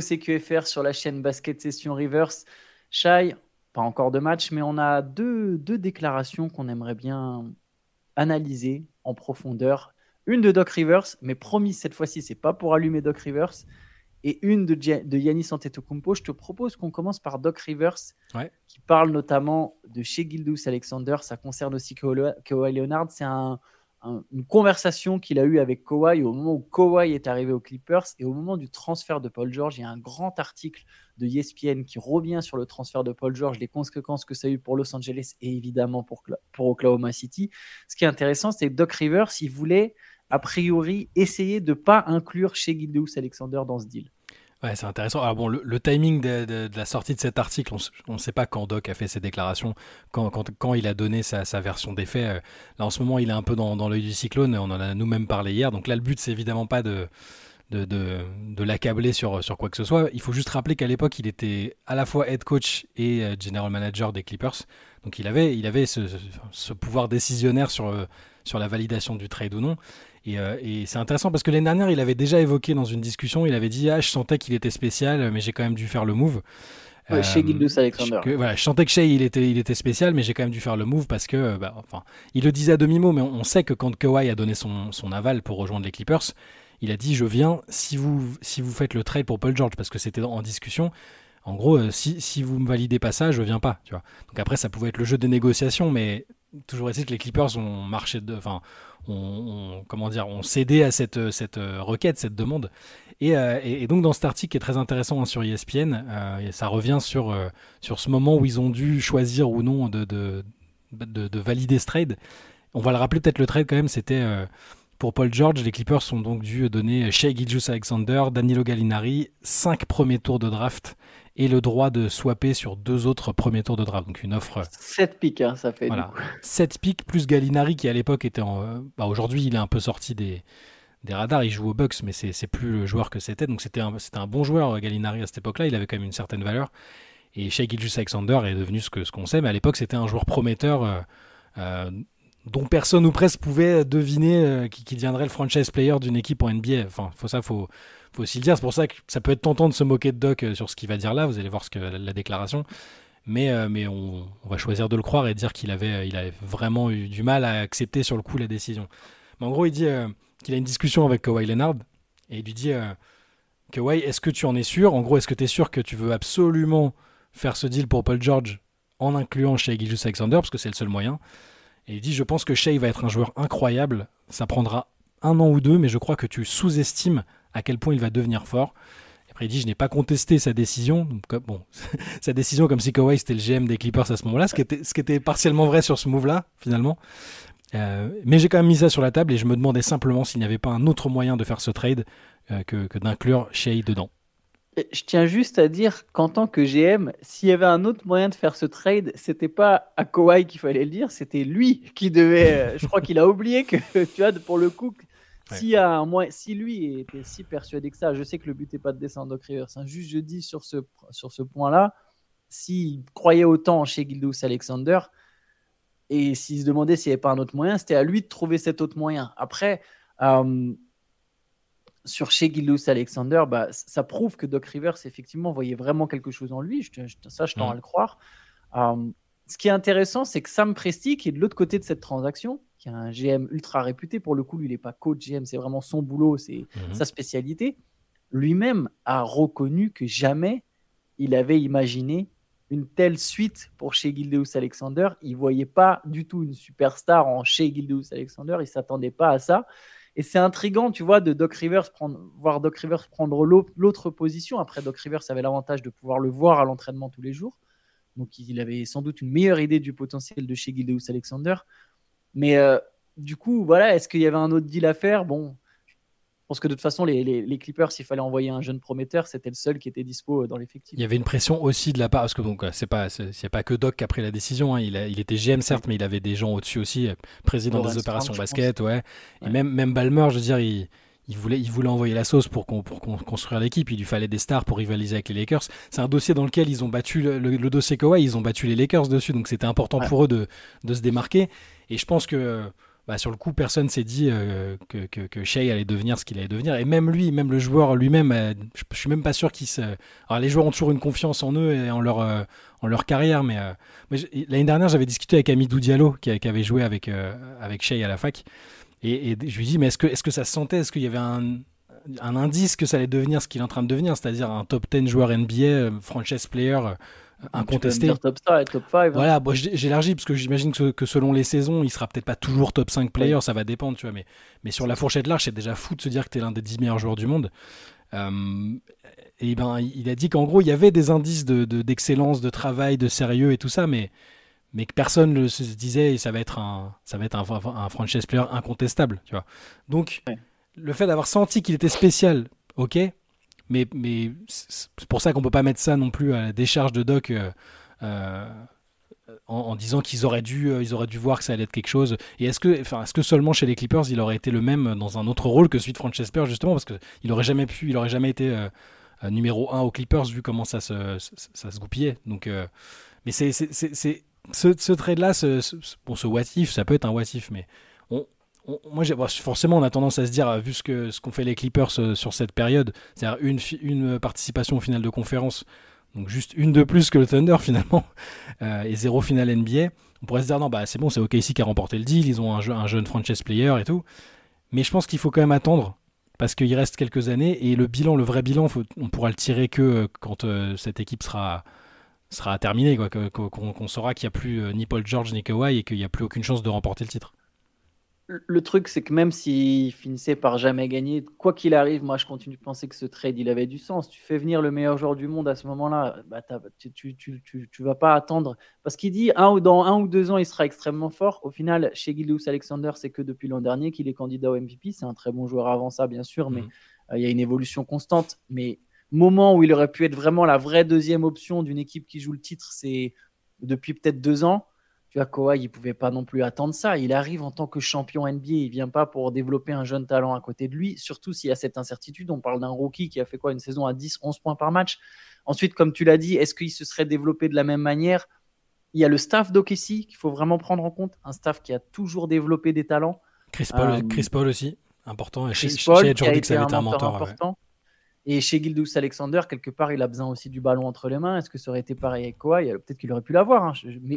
CQFR sur la chaîne Basket Session Reverse. Shai, pas encore de match, mais on a deux, deux déclarations qu'on aimerait bien analyser en profondeur. Une de Doc Rivers, mais promis cette fois-ci, c'est pas pour allumer Doc Rivers. Et une de, de Yannis Antetokounmpo. Je te propose qu'on commence par Doc Rivers, qui parle notamment de chez Gildous Alexander. Ça concerne aussi Kawhi Leonard. C'est un, une conversation qu'il a eue avec Kawhi au moment où Kawhi est arrivé aux Clippers et au moment du transfert de Paul George. Il y a un grand article de ESPN qui revient sur le transfert de Paul George, les conséquences que ça a eu pour Los Angeles et évidemment pour, pour Oklahoma City. Ce qui est intéressant, c'est que Doc Rivers, il voulait a priori essayer de ne pas inclure chez Gildeus Alexander dans ce deal. Ouais, c'est intéressant. Alors bon, le, timing de, la sortie de cet article, on ne sait pas quand Doc a fait ses déclarations, quand, quand, quand il a donné sa, sa, version des faits. Euh, là, en ce moment, il est un peu dans, dans l'œil du cyclone. On en a nous-mêmes parlé hier. Donc là, le but, c'est évidemment pas de, de, de, l'accabler sur, sur quoi que ce soit. Il faut juste rappeler qu'à l'époque, il était à la fois head coach et euh, general manager des Clippers. Donc il avait, il avait ce, ce pouvoir décisionnaire sur, euh, sur la validation du trade ou non. Euh, et, c'est intéressant parce que l'année dernière, il avait déjà évoqué dans une discussion, il avait dit Ah, je sentais qu'il était spécial, mais j'ai quand même dû faire le move. chez Gildus Alexander. Je, voilà, je sentais que Shea il était, il était spécial, mais j'ai quand même dû faire le move parce que, euh, bah, enfin, il le disait à demi-mot, mais on, sait que quand Kawhi a donné son, son, aval pour rejoindre les Clippers, il a dit Je viens si vous, si vous faites le trade pour Paul George, parce que c'était en discussion. En gros, euh, si, si vous me validez pas ça, je viens pas. Tu vois. Donc après, ça pouvait être le jeu des négociations, mais toujours est-il que les Clippers ont marché de, enfin, on, comment dire, on cédé à cette, cette euh, requête, cette demande. Euh, et, et, donc dans cet article qui est très intéressant hein, sur ESPN, euh, ça revient sur, sur ce moment où ils ont dû choisir ou non de, de, de, valider ce trade. On va le rappeler peut-être le trade quand même, c'était pour Paul George, les Clippers sont donc dû donner Shea Gilgeous Alexander, Danilo Gallinari, 5 premiers tours de draft et le droit de swapper sur deux autres premiers tours de draft. Donc une offre. 7 pics, hein, ça fait. Voilà. 7 pics plus Gallinari qui à l'époque était en. Euh, bah, aujourd'hui, il est un peu sorti des, des radars. Il joue aux Bucks, mais c'est plus le joueur que c'était. Donc c'était un, un bon joueur, Gallinari, à cette époque-là. Il avait quand même une certaine valeur. Et Shea Gilgeous Alexander est devenu ce qu'on ce qu'on sait, mais à l'époque, c'était un joueur prometteur. Euh, euh, dont personne ou presque pouvait deviner qui, qui, deviendrait le franchise player d'une équipe en NBA. Enfin, faut ça, faut, faut aussi le dire. C'est pour ça que ça peut être tentant de se moquer de Doc euh, sur ce qu'il va dire là. Vous allez voir ce que la, déclaration. Mais, euh, mais on, va choisir de le croire et dire qu'il avait, il vraiment eu du mal à accepter sur le coup la décision. Mais en gros, il dit euh, qu'il a une discussion avec Kawhi Leonard et il lui dit Kawhi, est-ce que tu en es sûr? En gros, est-ce que tu es sûr que tu veux absolument faire ce deal pour Paul George en incluant Shea Gilgeous Alexander? Parce que c'est le seul moyen Il dit Je pense que Shea va être un joueur incroyable. Ça prendra un an ou deux, mais je crois que tu sous-estimes à quel point il va devenir fort. après, il dit Je n'ai pas contesté sa décision. Sa décision, comme si Kawhi c'était le GM des Clippers à ce moment-là, ce, qui était, ce qui était partiellement vrai sur ce move-là, finalement. Euh, mais j'ai quand même mis ça sur la table et je me demandais simplement s'il n'y avait pas un autre moyen de faire ce trade euh, que, que d'inclure Shea dedans. Je tiens juste à dire qu'en tant que GM, s'il y avait un autre moyen de faire ce trade, c'était pas à Kawhi qu'il fallait le dire, c'était lui qui devait. Euh, je crois qu'il a oublié que, tu vois, pour le coup, si, un si lui était si persuadé que ça, je sais que le but n'est pas de descendre Doc Rivers, hein, juste je dis sur ce, sur ce point-là, s'il croyait autant chez Gildous Alexander, et s'il se demandait s'il n'y avait pas un autre moyen, c'était à lui de trouver cet autre moyen. Après, euh, sur chez Gildous Alexander, bah, ça prouve que Doc Rivers, effectivement, voyait vraiment quelque chose en lui. Je, ça, je tends mm. à le croire. Euh, ce qui est intéressant, c'est que Sam Presti, qui est de l'autre côté de cette transaction, qui est un GM ultra réputé. Pour le coup, lui, il n'est pas coach GM, c'est vraiment son boulot, c'est mhm. sa spécialité. Lui-même a reconnu que jamais il avait imaginé une telle suite pour chez Gildeus Alexander. Il voyait pas du tout une superstar en chez Gildeus Alexander. Il s'attendait pas à ça. Et c'est intriguant, tu vois, de Doc Rivers prendre, voir Doc Rivers prendre l'autre position. Après, Doc Rivers avait l'avantage de pouvoir le voir à l'entraînement tous les jours. Donc, il avait sans doute une meilleure idée du potentiel de chez Gildeus Alexander. Mais euh, du coup, voilà, est-ce qu'il y avait un autre deal à faire? Bon, pense que de toute façon, les, les, Clippers, s'il fallait envoyer un jeune prometteur, c'était le seul qui était dispo euh, dans l'effectif. Il y avait une pression aussi de la part, parce que donc c'est pas, c'est pas que Doc qui a pris la décision. Hein. il, il, était GM certes, mais il avait des gens au-dessus aussi, euh, président des opérations basket, ouais. Et même même Balmer, je veux dire, il il voulait, il voulait envoyer la sauce pour, pour construire l'équipe. Il lui fallait des stars pour rivaliser avec les Lakers. C'est un dossier dans lequel ils ont battu le, dossier Kawhi, ils ont battu les Lakers dessus. Donc c'était important pour eux de, de, se démarquer. Et je pense que bah, sur le coup, personne s'est dit euh, que, que, Shea allait devenir ce qu'il allait devenir. Et même lui, même le joueur lui-même, euh, je, je, suis même pas sûr qu'il se. Alors, les joueurs ont toujours une confiance en eux et en leur, euh, en leur carrière, mais, l'année dernière, j'avais discuté avec Amidou Diallo qui, avait joué avec, avec Shea à la fac. Et, je lui dis, mais est-ce que, est-ce que ça se sentait? Est-ce qu'il y avait un indice que ça allait devenir ce qu'il est en train de devenir, c'est-à-dire un top 10 joueur NBA, franchise player incontesté. top star et top 5. Hein. Voilà, bon, j'élargis parce que j'imagine que, selon les saisons, il sera peut-être pas toujours top 5 player, ça va dépendre, tu vois. Mais, mais sur la fourchette large, c'est déjà fou de se dire que tu es l'un des 10 meilleurs joueurs du monde. Euh, et ben, il a dit qu'en gros, il y avait des indices d'excellence, de, de, travail, de sérieux et tout ça, mais, mais que personne ne se disait ça va être un, ça va être un, un franchise player incontestable, tu vois. Donc, le fait d'avoir senti qu'il était spécial, ok, mais, c'est pour ça qu'on peut pas mettre ça non plus à la décharge de Doc euh, euh, en, disant qu'ils auraient dû, euh, ils auraient dû voir que ça allait être quelque chose. Et est-ce que, enfin, est-ce que seulement chez les Clippers, il aurait été le même dans un autre rôle que celui de Francesper justement parce qu'il aurait jamais pu, il aurait jamais été numéro 1 aux Clippers vu comment ça se, ça, se goupillait. Donc, mais c'est, ce, ce trade-là, ce, ce, bon, ce what if, ça peut être un what if, mais moi, forcément, on a tendance à se dire, vu ce qu'ont ce qu'on fait les Clippers euh, sur cette période, c'est-à-dire une, une participation au final de conférence, donc juste une de plus que le Thunder finalement, euh, et zéro finale NBA, on pourrait se dire, non, bah c'est bon, c'est OKC qui a remporté le deal, ils ont un, un jeune franchise player et tout. Mais je pense qu'il faut quand même attendre, parce qu'il reste quelques années, et le bilan, le vrai bilan, on pourra le tirer que euh, quand cette équipe sera sera terminée, qu'on saura qu'il n'y a plus ni Paul George ni Kawhi et qu'il n'y a plus aucune chance de remporter le titre le truc, c'est que même s'il finissait par jamais gagner, quoi qu'il arrive, moi je continue de penser que ce trade, il avait du sens. Tu fais venir le meilleur joueur du monde à ce moment-là, bah, tu, tu, tu, vas pas attendre. Parce qu'il dit, un, dans un ou deux ans, il sera extrêmement fort. Au final, chez Gildeus Alexander, c'est que depuis l'an dernier qu'il est candidat au MVP. C'est un très bon joueur avant ça, bien sûr, mais mmh. euh, il y a une évolution constante. Mais moment où il aurait pu être vraiment la vraie deuxième option d'une équipe qui joue le titre, c'est depuis peut-être deux ans. Tu vois, Kawhi, il pouvait pas non plus attendre ça. Il arrive en tant que champion NBA. Il vient pas pour développer un jeune talent à côté de lui, surtout s'il y a cette incertitude. On parle d'un rookie qui a fait quoi Une saison à 10, 11 points par match. Ensuite, comme tu l'as dit, est-ce qu'il se serait développé de la même manière? Il y a le staff d'Okessi qu'il faut vraiment prendre en compte. Un staff qui a toujours développé des talents. Chris Paul, euh, Chris Paul aussi, important. Et Chris Paul, qui a été un, un mentor important. Et chez Gildous Alexander, quelque part, il a besoin aussi du ballon entre les mains. Est-ce que ça aurait été pareil avec Kawhi? Peut-être qu'il aurait pu l'avoir, hein.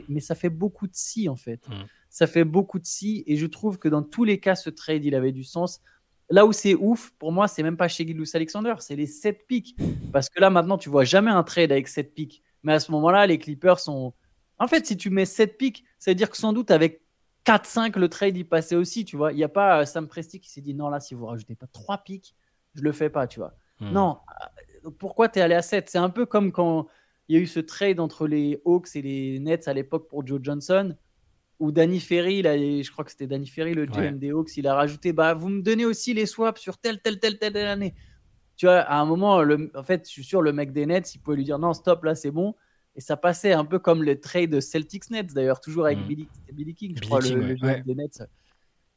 mais, ça fait beaucoup de si en fait. Mm. Ça fait beaucoup de si, et je trouve que dans tous les cas, ce trade, il avait du sens. Là où c'est ouf, pour moi, c'est même pas chez Gildous Alexander, c'est les 7 pics. Parce que là, maintenant, tu vois jamais un trade avec 7 pics. Mais à ce moment-là, les Clippers sont. En fait, si tu mets 7 pics, ça veut dire que sans doute avec 4-5, le trade y passait aussi, tu vois. Il n'y a pas euh, Sam Presti qui s'est dit non, là, si vous rajoutez pas 3 pics, je le fais pas, tu vois. Hmm. Non, euh, pourquoi tu es allé à 7 C'est un peu comme quand il y a eu ce trade entre les Hawks et les Nets à l'époque pour Joe Johnson, où Danny Ferry, je crois que c'était Danny Ferry, le GM des Hawks, il a rajouté bah, Vous me donnez aussi les swaps sur telle, telle, telle, telle, année. Tu vois, à un moment, le, en fait, je suis sûr, le mec des Nets, il pouvait lui dire Non, stop, là, c'est bon. Et ça passait un peu comme le trade Celtics-Nets, d'ailleurs, toujours avec hmm. Billy, King, je crois, le, GM des Nets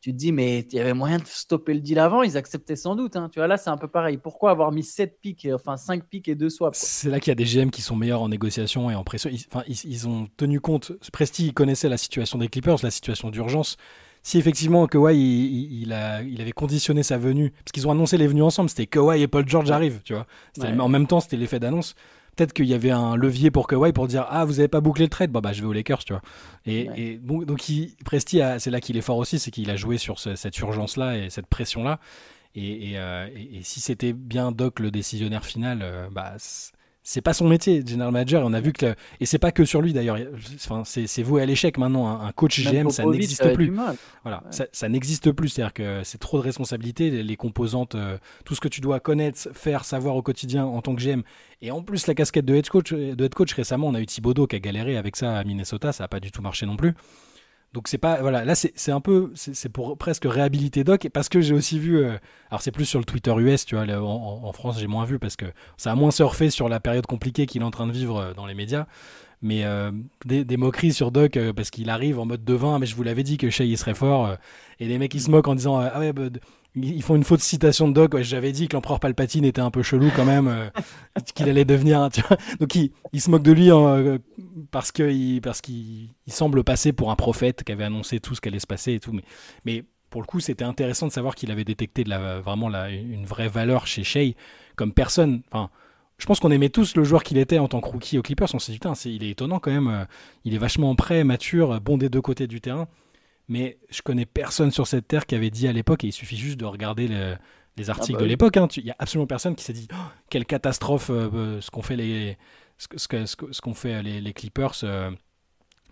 tu te dis, mais il y avait moyen de stopper le deal avant, ils acceptaient sans doute. Hein. Tu vois, là, c'est un peu pareil. Pourquoi avoir mis 7 pics, enfin 5 pics et 2 swaps C'est là qu'il y a des GM qui sont meilleurs en négociation et en pression. Ils, enfin, ils, ont tenu compte. Presti, il connaissait la situation des Clippers, la situation d'urgence. Si effectivement Kawhi il, il, a, il avait conditionné sa venue, parce qu'ils ont annoncé les venues ensemble, c'était Kawhi et Paul George arrivent, tu vois. En même temps, c'était l'effet d'annonce peut-être qu'il y avait un levier pour Kawhi pour dire ah vous n'avez pas bouclé le trade. Bon bah je vais aux Lakers tu vois. Et, donc il, Presti c'est là qu'il est fort aussi c'est qu'il a joué sur cette urgence là et cette pression là et, euh, si c'était bien Doc le décisionnaire final euh, bah c'est pas son métier, general manager. Et on a vu que et c'est pas que sur lui d'ailleurs. Enfin, c'est voué à l'échec maintenant. Un, coach GM, ça n'existe plus. Voilà, ça, n'existe plus. C'est-à-dire que c'est trop de responsabilités, les, composantes, euh, tout ce que tu dois connaître, faire, savoir au quotidien en tant que GM. Et en plus la casquette de head coach. De head coach récemment, on a eu Thibodeau qui a galéré avec ça à Minnesota. Ça a pas du tout marché non plus. Donc c'est pas voilà là c'est un peu c'est pour presque réhabiliter Doc parce que j'ai aussi vu euh, alors c'est plus sur le Twitter US tu vois en, France j'ai moins vu parce que ça a moins surfé sur la période compliquée qu'il est en train de vivre euh, dans les médias. Mais euh, des, moqueries sur Doc parce qu'il arrive en mode devin mais je vous l'avais dit que Shea il serait fort et les mecs ils se moquent en disant ah ouais bah, ils font une fausse citation de Doc. J'avais dit que l'empereur Palpatine était un peu chelou quand même, euh, qu'il allait devenir. Donc il, il, se moque de lui euh, parce qu'il semble passer pour un prophète qui avait annoncé tout ce qui allait se passer et tout. Mais, pour le coup, c'était intéressant de savoir qu'il avait détecté vraiment une vraie valeur chez Shea comme personne. Enfin, je pense qu'on aimait tous le joueur qu'il était en tant que rookie aux Clippers. On s'est dit, putain, il est étonnant quand même. Euh, il est vachement prêt, mature, bon des deux côtés du terrain mais je connais personne sur cette terre qui avait dit à l'époque, et il suffit juste de regarder les articles ah bah de l'époque, hein, il n'y a absolument personne qui s'est dit oh, quelle catastrophe euh, euh, ce qu'ont fait les, ce, ce, ce qu'ont fait les, Clippers. Euh,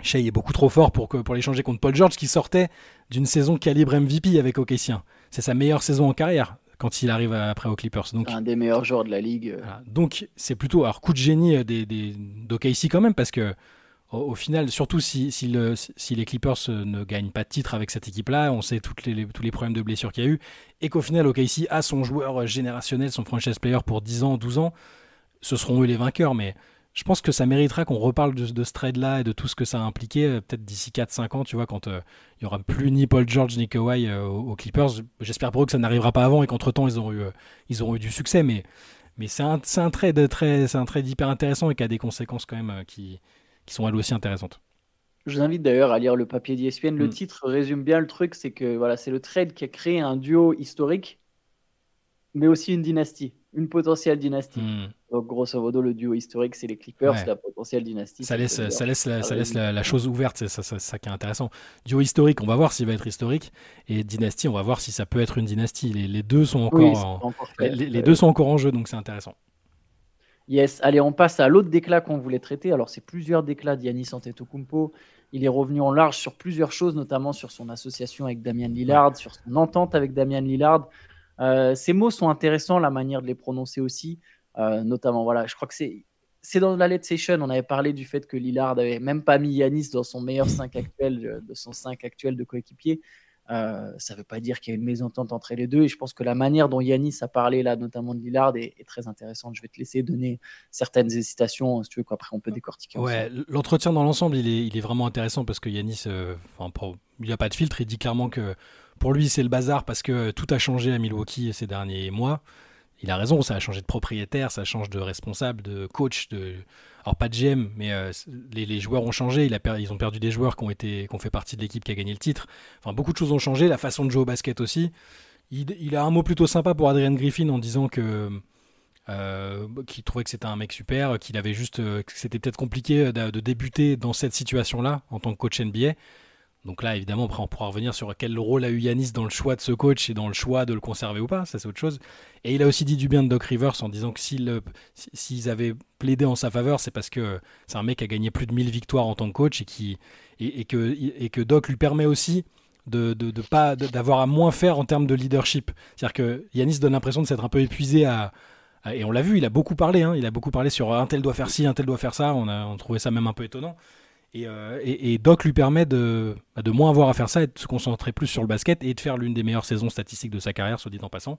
Shea est beaucoup trop fort pour, que, pour l'échanger contre Paul George qui sortait d'une saison calibre MVP avec OKC. C'est sa meilleure saison en carrière quand il arrive après aux Clippers. Donc, un des meilleurs joueurs de la ligue. Donc c'est plutôt alors coup de génie des, des, d'OKC quand même parce que au, final, surtout si, si, le, si, les Clippers euh, ne gagnent pas de titre avec cette équipe-là, on sait tous les problèmes de blessures qu'il y a eu, et qu'au final, OKC a son joueur générationnel, son franchise player pour 10 ans, 12 ans, ce seront eux les vainqueurs, mais je pense que ça méritera qu'on reparle de, ce trade-là et de tout ce que ça a impliqué, euh, peut-être d'ici 4-5 ans, tu vois, quand euh, il n'y aura plus ni Paul George ni Kawhi aux, Clippers. J'espère pour eux que ça n'arrivera pas avant et qu'entre-temps, ils, auront eu, ils auront eu du succès, mais, c'est un, trade très, un trade hyper intéressant et qui a des conséquences quand même qui, qui sont elles aussi intéressantes. Je vous invite d'ailleurs à lire le papier d'ESPN. Le hmm. titre résume bien le truc, c'est que voilà, c'est le trade qui a créé un duo historique, mais aussi une dynastie, une potentielle dynastie. Hmm. Donc grosso modo, le duo historique, c'est les Clippers, la potentielle dynastie. Ça laisse, ça laisse, la, ça laisse la, chose ouverte, c'est ça, ça, qui est intéressant. Duo historique, on va voir s'il va être historique, et dynastie, on va voir si ça peut être une dynastie. Les, deux sont encore, les, deux sont encore en jeu, donc c'est intéressant. Yes, allez, on passe à l'autre déclat qu'on voulait traiter. Alors, c'est plusieurs déclats d'Yanis Antetokounmpo. Il est revenu en large sur plusieurs choses, notamment sur son association avec Damian Lillard, sur son entente avec Damian Lillard. Euh, ces mots sont intéressants, la manière de les prononcer aussi. Euh, notamment, voilà, je crois que c'est c'est dans la Let's Session, on avait parlé du fait que Lillard n'avait même pas mis Yanis dans son meilleur 5 actuel, de son 5 actuel de coéquipier. Euh, ça ne veut pas dire qu'il y a une mésentente entre les deux. Et je pense que la manière dont Yanis a parlé, là, notamment de Lillard, est, très intéressante. Je vais te laisser donner certaines hésitations, si tu veux, qu'après on peut décortiquer. Ouais, l'entretien dans l'ensemble, il est, il est, vraiment intéressant parce que Yanis, euh, il n'y a pas de filtre. Il dit clairement que pour lui, c'est le bazar parce que tout a changé à Milwaukee ces derniers mois. Il a raison, ça a changé de propriétaire, ça change de responsable, de coach, de alors pas de GM, mais euh, les, joueurs ont changé. Ils ont perdu des joueurs qui ont, été, qui ont fait partie de l'équipe qui a gagné le titre. Beaucoup de choses ont changé. La façon de jouer au basket aussi. Il, a un mot plutôt sympa pour Adrian Griffin en disant que euh, qu'il trouvait que c'était un mec super, qu'il avait juste, euh, que c'était peut-être compliqué de, débuter dans cette situation-là en tant que coach NBA. Donc là, évidemment, après, on pourra revenir sur quel rôle a eu Yanis dans le choix de ce coach et dans le choix de le conserver ou pas. Ça, c'est autre chose. Et il a aussi dit du bien de Doc Rivers en disant que s'ils avaient plaidé en sa faveur, c'est parce que c'est un mec qui a gagné plus de 1000 victoires en tant que coach et, qui, et, que, et que Doc lui permet aussi de, de, pas d'avoir à moins faire en termes de leadership. C'est-à-dire que Yanis donne l'impression de s'être un peu épuisé et on l'a vu, il a beaucoup parlé. Hein, il a beaucoup parlé sur un tel doit faire ci, un tel doit faire ça. On trouvait ça même un peu étonnant. Euh, et, Doc lui permet de, bah, de moins avoir à faire ça et de se concentrer plus sur le basket et de faire l'une des meilleures saisons statistiques de sa carrière, soit dit en passant.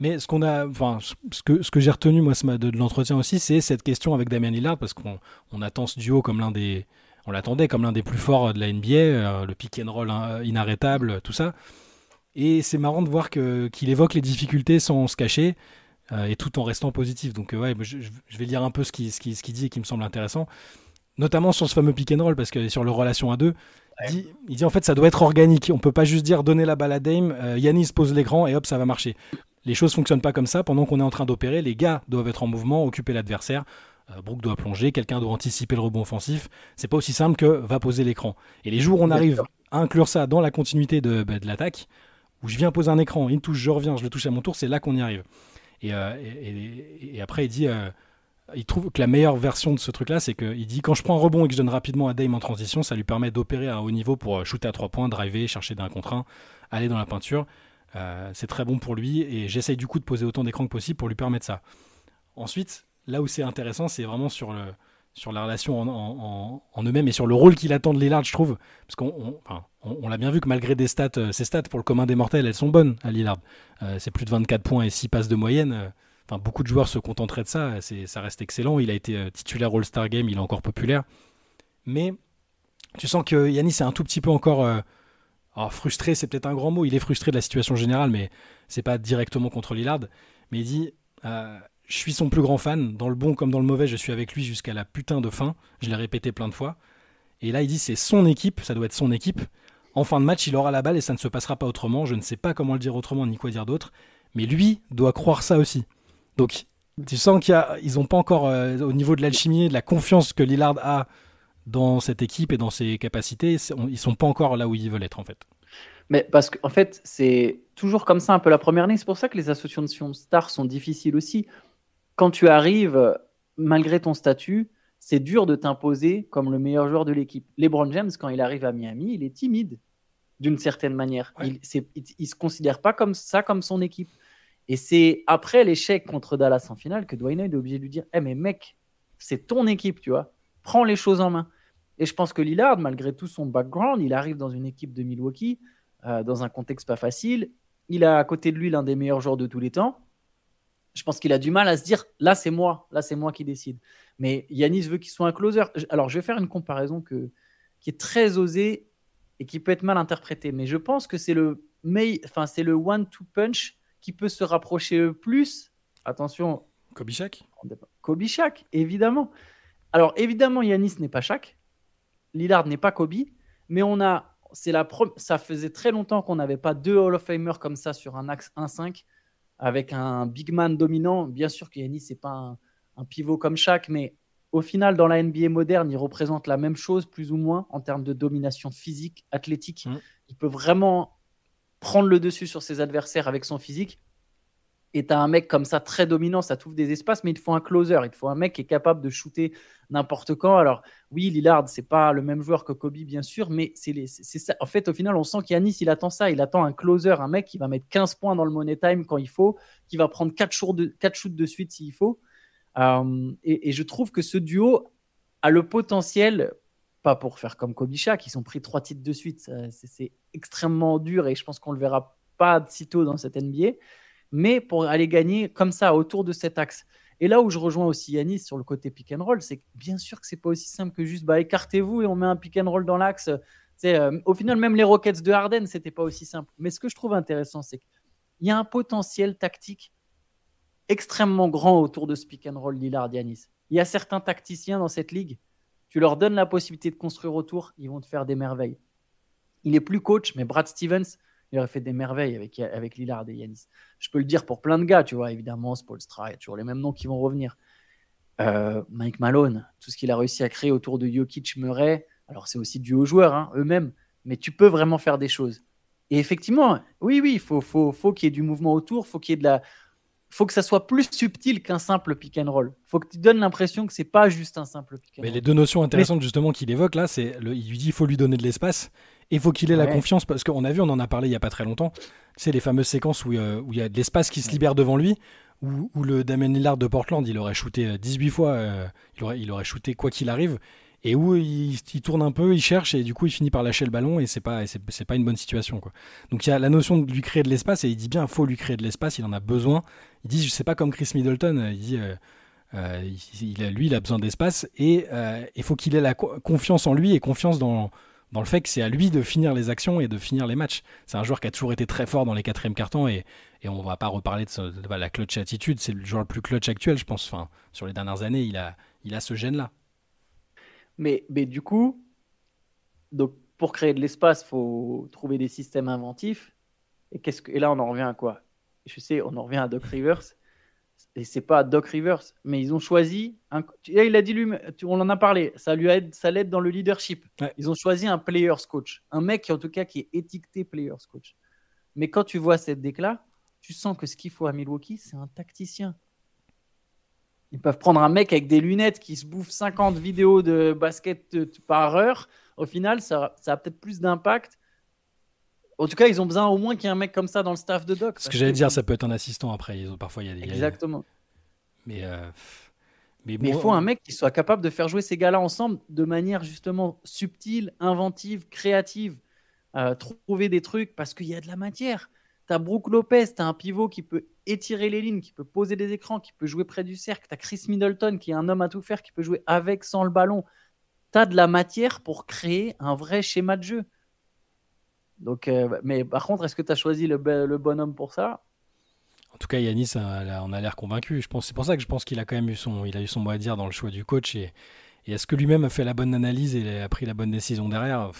Mais ce qu'on a, enfin, ce que, j'ai retenu moi de, l'entretien aussi, c'est cette question avec Damien Lillard parce qu'on on attend ce duo comme l'un des, on l'attendait comme l'un des plus forts de la NBA, euh, le pick and roll inarrêtable, tout ça. Et c'est marrant de voir qu'il évoque les difficultés sans se cacher euh, et tout en restant positif. Donc ouais, je, vais lire un peu ce qu'il dit et qui me semble intéressant notamment sur ce fameux pick and roll, parce que sur le relation à deux, il, dit, en fait ça doit être organique. On peut pas juste dire donner la balle à Dame, euh, Yanis pose l'écran et hop ça va marcher. Les choses fonctionnent pas comme ça. Pendant qu'on est en train d'opérer, les gars doivent être en mouvement, occuper l'adversaire. Euh, Brooke doit plonger, quelqu'un doit anticiper le rebond offensif. C'est pas aussi simple que va poser l'écran. Et les jours où on arrive à inclure ça dans la continuité de, bah, de l'attaque, où je viens poser un écran, il touche, je reviens, je le touche à mon tour, c'est là qu'on y arrive. Et, euh, et, après il dit euh, il trouve que la meilleure version de ce truc-là, c'est qu'il dit quand je prends un rebond et que je donne rapidement à Dame en transition, ça lui permet d'opérer à un haut niveau pour euh, shooter à trois points, driver, chercher d'un contre un, aller dans la peinture. Euh, c'est très bon pour lui et j'essaye du coup de poser autant d'écrans que possible pour lui permettre ça. Ensuite, là où c'est intéressant, c'est vraiment sur, le, sur la relation en, en, eux-mêmes et sur le rôle qu'il attend de Lillard, je trouve. Parce qu'on on, l'a bien vu que malgré des stats, euh, ses stats pour le commun des mortels, elles sont bonnes à Lillard. c'est plus de 24 points et 6 passes de moyenne beaucoup de joueurs se contenteraient de ça. ça reste excellent. Il a été euh, titulaire All-Star Game, il est encore populaire. Mais tu sens que Yanis est un tout petit peu encore. Euh, frustré, c'est peut-être un grand mot. Il est frustré de la situation générale, mais c'est pas directement contre Lillard. Mais il dit euh, Je suis son plus grand fan. Dans le bon comme dans le mauvais, je suis avec lui jusqu'à la putain de fin. Je l'ai répété plein de fois. Et là, il dit C'est son équipe, ça doit être son équipe. En fin de match, il aura la balle et ça ne se passera pas autrement. Je ne sais pas comment le dire autrement ni quoi dire d'autre. Mais lui doit croire ça aussi. Donc, tu sens qu'ils n'ont pas encore, euh, au niveau de l'alchimie, de la confiance que Lillard a dans cette équipe et dans ses capacités, ils sont pas encore là où ils veulent être en fait. Mais parce qu'en en fait, c'est toujours comme ça un peu la première année. C'est pour ça que les associations stars sont difficiles aussi. Quand tu arrives, malgré ton statut, c'est dur de t'imposer comme le meilleur joueur de l'équipe. LeBron James, quand il arrive à Miami, il est timide d'une certaine manière. Il ne se considère pas comme ça, comme son équipe. Et c'est après l'échec contre Dallas en finale que Dwayne est obligé de lui dire Eh, mais mec, c'est ton équipe, tu vois prend les choses en main. Et je pense que Lillard, malgré tout son background, il arrive dans une équipe de Milwaukee, euh, dans un contexte pas facile. Il a à côté de lui l'un des meilleurs joueurs de tous les temps. Je pense qu'il a du mal à se dire là c'est moi, là c'est moi qui décide. Mais Yanis veut qu'il soit un closer. Alors je vais faire une comparaison qui est très osée et qui peut être mal interprétée. Mais je pense que c'est le, le one-two punch qui peut se rapprocher le plus. Attention. Kobe Shaq Kobe Shaq, évidemment. Alors évidemment, Yanis n'est pas Shaq, Lillard n'est pas Kobe, mais on a, c'est la ça faisait très longtemps qu'on n'avait pas deux Hall of Famers comme ça sur un axe 1-5 avec un big man dominant. Bien sûr que Yanis n'est pas un, pivot comme Shaq, mais au final, dans la NBA moderne, il représente la même chose, plus ou moins, en termes de domination physique, athlétique. Mmh. Il peut vraiment prendre le dessus sur ses adversaires avec son physique et tu as un mec comme ça très dominant, ça t'ouvre des espaces, mais il te faut un closer, il te faut un mec qui est capable de shooter n'importe quand. Alors oui, Lillard, c'est pas le même joueur que Kobe, bien sûr, mais c'est ça. En fait, au final, on sent qu'Yanis, il attend ça, il attend un closer, un mec qui va mettre 15 points dans le money time quand il faut, qui va prendre 4, shoots de, 4 shoots de suite s'il faut. Euh, et, je trouve que ce duo a le potentiel, pas pour faire comme Kobe Shaq, qui sont pris trois titres de suite, c'est extrêmement dur et je pense qu'on le verra pas si tôt dans cette NBA mais pour aller gagner comme ça autour de cet axe. Et là où je rejoins aussi Yanis sur le côté pick and roll, c'est bien sûr que c'est pas aussi simple que juste bah, écartez-vous et on met un pick and roll dans l'axe. Euh, au final, même les Rockets de Harden, c'était pas aussi simple. Mais ce que je trouve intéressant, c'est qu'il y a un potentiel tactique extrêmement grand autour de ce pick and roll Lillard Yanis. Il y a certains tacticiens dans cette ligue, tu leur donnes la possibilité de construire autour, ils vont te faire des merveilles. Il est plus coach, mais Brad Stevens, il aurait fait des merveilles avec, avec Lillard et Yanis. Je peux le dire pour plein de gars, tu vois, évidemment, Spolstra, il toujours les mêmes noms qui vont revenir. Euh, Mike Malone, tout ce qu'il a réussi à créer autour de Jokic, Murray, alors c'est aussi dû aux joueurs hein, eux-mêmes, mais tu peux vraiment faire des choses. Et effectivement, oui, oui, il faut, faut, faut qu'il y ait du mouvement autour, faut qu'il y ait de la, faut que ça soit plus subtil qu'un simple pick and roll. Faut que tu donnes l'impression que c'est pas juste un simple pick and Mais les deux notions intéressantes justement qu'il évoque là, c'est il lui dit il faut lui donner de l'espace et il faut qu'il ait la confiance parce qu'on a vu, on en a parlé il y a pas très longtemps. Sais les fameuses séquences où, euh, où il y a de l'espace qui se libère devant lui, où, où, le Damien Lillard de Portland, il aurait shooté 18 euh, fois, euh, il aurait il aurait shooté quoi qu'il arrive et où il, tourne un peu, il cherche et du coup il finit par lâcher le ballon et c'est pas c'est pas une bonne situation quoi. Donc il y a la notion de lui créer de l'espace et il dit bien faut lui créer de l'espace, il en a besoin. Il dit je sais pas comme Chris Middleton, il dit euh, euh, lui il a besoin d'espace et euh, il faut qu'il ait la confiance en lui et confiance dans dans le fait que c'est à lui de finir les actions et de finir les matchs. C'est un joueur qui a toujours été très fort dans les quatrièmes cartons et, et on va pas reparler de, de la clutch attitude. C'est le joueur le plus clutch actuel, je pense. Enfin, sur les dernières années, il a, il a ce gène là. Mais, mais du coup, donc pour créer de l'espace, il faut trouver des systèmes inventifs. Et, qu'est-ce que, et là, on en revient à quoi? Je sais, on en revient à Doc Rivers. Et c'est pas Doc Rivers, mais ils ont choisi. Un, il a dit lui, on en a parlé, ça lui aide, ça l'aide dans le leadership. Ils ont choisi un players coach, un mec en tout cas qui est étiqueté players coach. Mais quand tu vois cette déclat, tu sens que ce qu'il faut à Milwaukee, c'est un tacticien. Ils peuvent prendre un mec avec des lunettes qui se bouffe 50 vidéos de basket par heure. Au final, ça, ça a peut-être plus d'impact. En tout cas, ils ont besoin au moins qu'il y ait un mec comme ça dans le staff de Doc. Ce que j'allais dire, ça peut être un assistant après. Ils ont, parfois, il y a des Exactement. Mais, euh, mais, il faut un mec qui soit capable de faire jouer ces gars-là ensemble de manière justement subtile, inventive, créative. Euh, trouver des trucs parce qu'il y a de la matière. Tu as Brook Lopez, tu as un pivot qui peut étirer les lignes, qui peut poser des écrans, qui peut jouer près du cercle. Tu as Chris Middleton qui est un homme à tout faire, qui peut jouer avec, sans le ballon. Tu as de la matière pour créer un vrai schéma de jeu. Donc, euh, mais par contre, est-ce que tu as choisi le, le bonhomme pour ça? En tout cas, Yanis, on a l'air convaincu. Je pense, c'est pour ça que je pense qu'il a quand même eu son, il a eu son mot à dire dans le choix du coach. Et, et est-ce que lui-même a fait la bonne analyse et a pris la bonne décision derrière?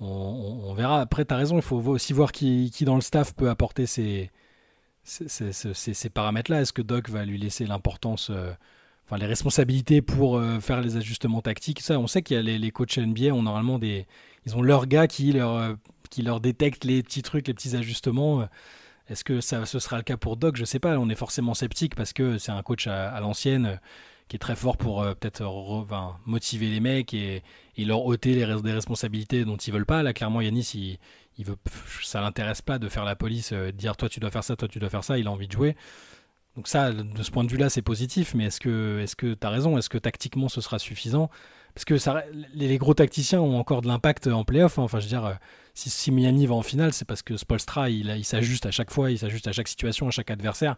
On, verra. Après, tu as raison, il faut aussi voir qui, qui, dans le staff peut apporter ces, ces, ces, paramètres-là. Est-ce que Doc va lui laisser l'importance, euh, enfin les responsabilités pour euh, faire les ajustements tactiques Ça, on sait qu'il y a les, les, coachs NBA ont normalement des, ils ont leurs gars qui leur, euh, qui leur détectent les petits trucs, les petits ajustements. Est-ce que ça, ce sera le cas pour Doc? Je sais pas. On est forcément sceptique parce que c'est un coach à l'ancienne qui est très fort pour euh, peut-être motiver les mecs et, leur ôter les, des responsabilités dont ils veulent pas. Là, clairement, Yanis, il, il veut, ça l'intéresse pas de faire la police, euh, dire toi tu dois faire ça, toi tu dois faire ça. Il a envie de jouer. Donc ça, de ce point de vue-là, c'est positif. Mais est-ce que, est-ce que as raison? Est-ce que tactiquement ce sera suffisant? Parce que les, gros tacticiens ont encore de l'impact en playoff. Hein. Enfin, je veux dire, euh, si, si, Miami va en finale, c'est parce que Spolstra, il s'ajuste à chaque fois, il s'ajuste à chaque situation, à chaque adversaire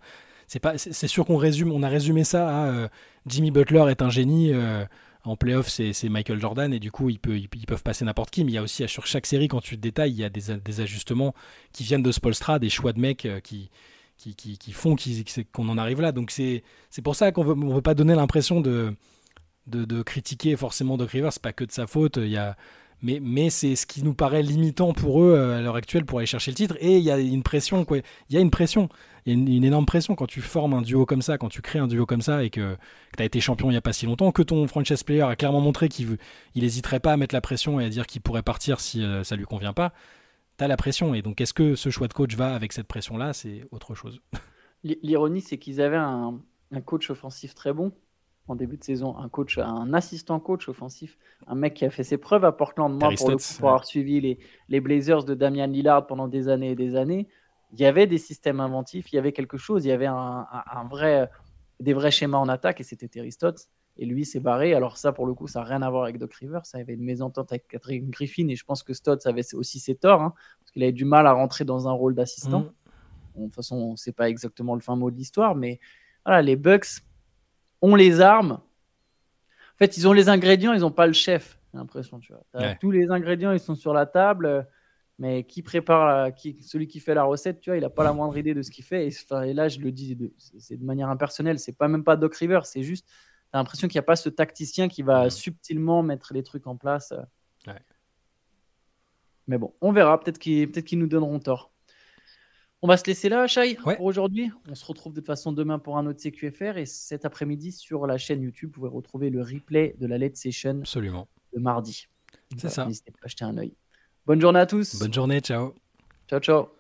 c'est pas, c'est sûr qu'on résume, on a résumé ça à euh, Jimmy Butler est un génie. Euh, en playoff, c'est Michael Jordan et du coup, ils, peuvent passer n'importe qui. Mais il y a aussi, sur chaque série, quand tu te détailles, il y a des, ajustements qui viennent de Spolstra, des choix de mecs euh, qui, qui, qui, font qu'on en arrive là. Donc c'est pour ça qu'on ne veut pas donner l'impression de, de, de, critiquer forcément Doc Rivers. C'est pas que de sa faute. Il y a, mais, c'est ce qui nous paraît limitant pour eux à l'heure actuelle pour aller chercher le titre. Et il y a une pression, quoi. Il y a une pression. Il y a une, énorme pression quand tu formes un duo comme ça, quand tu crées un duo comme ça et que, tu as été champion il n'y a pas si longtemps, que ton franchise player a clairement montré qu'il n'hésiterait pas à mettre la pression et à dire qu'il pourrait partir si ça euh, ça lui convient pas. Tu as la pression. Et donc, est-ce que ce choix de coach va avec cette pression-là? C'est autre chose. L'ironie, c'est qu'ils avaient un coach offensif très bon en début de saison, un coach, un assistant coach offensif, un mec qui a fait ses preuves à Portland, moi pour, avoir suivi les, les, Blazers de Damian Lillard pendant des années et des années, il y avait des systèmes inventifs, il y avait quelque chose, il y avait un, vrai, des vrais schémas en attaque et c'était Terry Stotts. Et lui s'est barré. Alors ça, pour le coup, ça n'a rien à voir avec Doc Rivers. Ça avait une mésentente avec Catherine Griffin et je pense que Stotts avait aussi ses torts hein, parce qu'il avait du mal à rentrer dans un rôle d'assistant. Mm. de toute façon, c'est pas exactement le fin mot de l'histoire, mais voilà, les Bucks ont les armes. En fait, ils ont les ingrédients, ils n'ont pas le chef, j'ai l'impression. Tu vois. Tous les ingrédients, ils sont sur la table, mais qui prépare, qui, celui qui fait la recette, tu vois, il n'a pas la moindre idée de ce qu'il fait. Et, là, je le dis, c'est de manière impersonnelle, c'est pas même pas Doc River, c'est juste, tu as l'impression qu'il n'y a pas ce tacticien qui va subtilement mettre les trucs en place. Mais bon, on verra, peut-être qu'ils peut nous donneront tort. On va se laisser là, Shai, pour aujourd'hui. On se retrouve de toute façon demain pour un autre CQFR et cet après-midi sur la chaîne YouTube, vous pouvez retrouver le replay de la LED Session Absolument. de mardi. C'est ça. N'hésitez pas à jeter un œil. Bonne journée à tous. Bonne journée, ciao. Ciao, ciao.